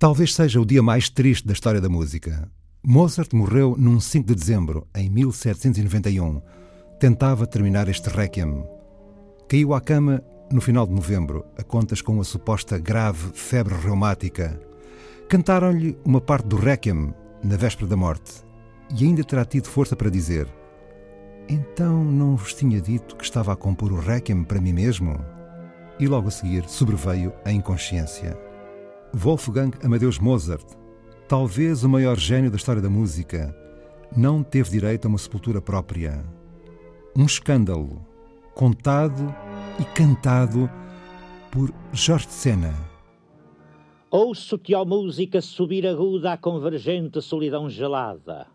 Talvez seja o dia mais triste da história da música. Mozart morreu num 5 de dezembro, em 1791. Tentava terminar este Requiem. Caiu à cama no final de novembro, a contas com uma suposta grave febre reumática. Cantaram-lhe uma parte do Requiem na véspera da morte e ainda terá tido força para dizer: Então não vos tinha dito que estava a compor o Requiem para mim mesmo? E logo a seguir sobreveio a inconsciência. Wolfgang Amadeus Mozart, talvez o maior gênio da história da música, não teve direito a uma sepultura própria. Um escândalo, contado e cantado por Jorge Sena. Ouço-te, ó música, subir aguda à convergente solidão gelada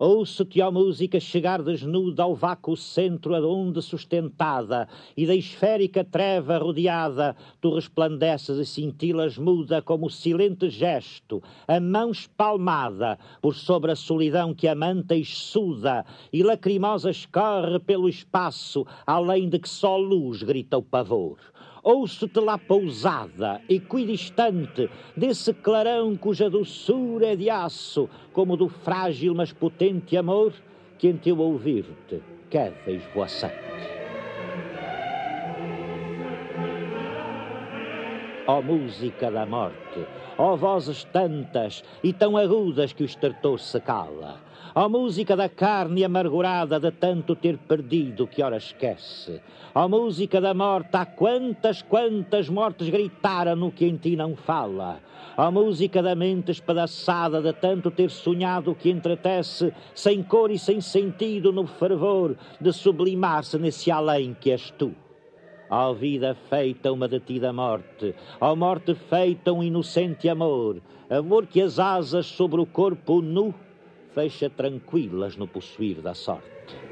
Ouço-te, ó música, chegar desnuda ao vácuo centro aonde sustentada, e da esférica treva rodeada, tu resplandeces e cintilas muda como o silente gesto, a mão espalmada, por sobre a solidão que amanta e suda, e lacrimosa escorre pelo espaço, além de que só luz grita o pavor ouço-te lá pousada, equidistante, desse clarão cuja doçura é de aço, como do frágil mas potente amor, que em teu ouvir-te queda esvoaçante. Ó música da morte, ó vozes tantas e tão agudas que o estertor se cala, Ó música da carne amargurada de tanto ter perdido que ora esquece. Ó música da morte, há quantas, quantas mortes gritaram no que em ti não fala. Ó música da mente espedaçada de tanto ter sonhado que entretece, sem cor e sem sentido no fervor de sublimar-se nesse além que és tu. Ó vida feita uma detida morte, ó morte feita um inocente amor, amor que as asas sobre o corpo nu fecha tranquilas no possuir da sorte.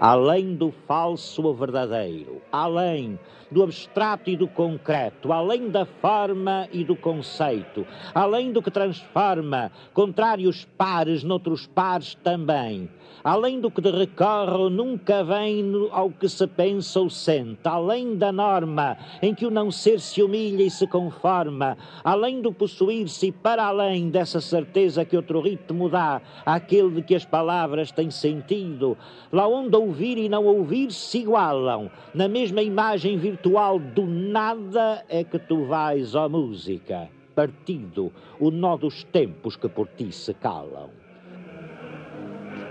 Além do falso o verdadeiro, além do abstrato e do concreto, além da forma e do conceito, além do que transforma contrários pares noutros pares também, além do que de recorre nunca vem ao que se pensa ou sente, além da norma em que o não ser se humilha e se conforma, além do possuir-se e para além dessa certeza que outro ritmo dá àquele de que as palavras têm sentido, lá onde ouvir e não ouvir se igualam, na mesma imagem virtual do nada é que tu vais, ó música, partido o nó dos tempos que por ti se calam.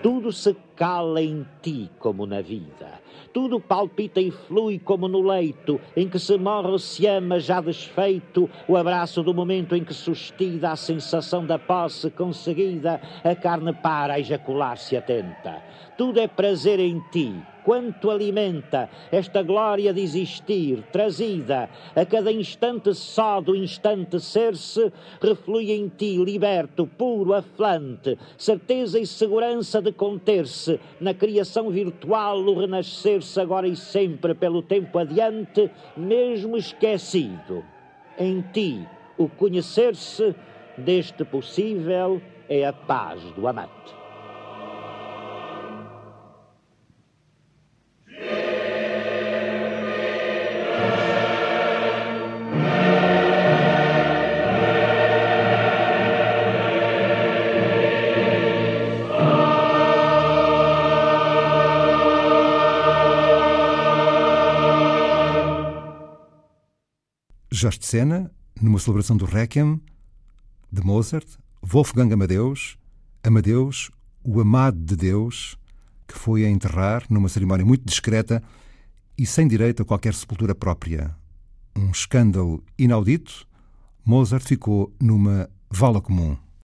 Tudo se cala em ti como na vida. Tudo palpita e flui como no leito, em que se morre ou se ama já desfeito, o abraço do momento em que sustida a sensação da posse conseguida, a carne para a ejacular-se atenta. Tudo é prazer em ti, quanto alimenta esta glória de existir, trazida a cada instante só do instante ser-se, reflui em ti, liberto, puro, aflante, certeza e segurança de conter-se na criação virtual, o renascer-se agora e sempre pelo tempo adiante, mesmo esquecido. Em ti, o conhecer-se deste possível é a paz do amante. Jorge de Sena, numa celebração do Requiem, de Mozart, Wolfgang Amadeus, Amadeus, o amado de Deus, que foi a enterrar numa cerimónia muito discreta e sem direito a qualquer sepultura própria. Um escândalo inaudito, Mozart ficou numa vala comum.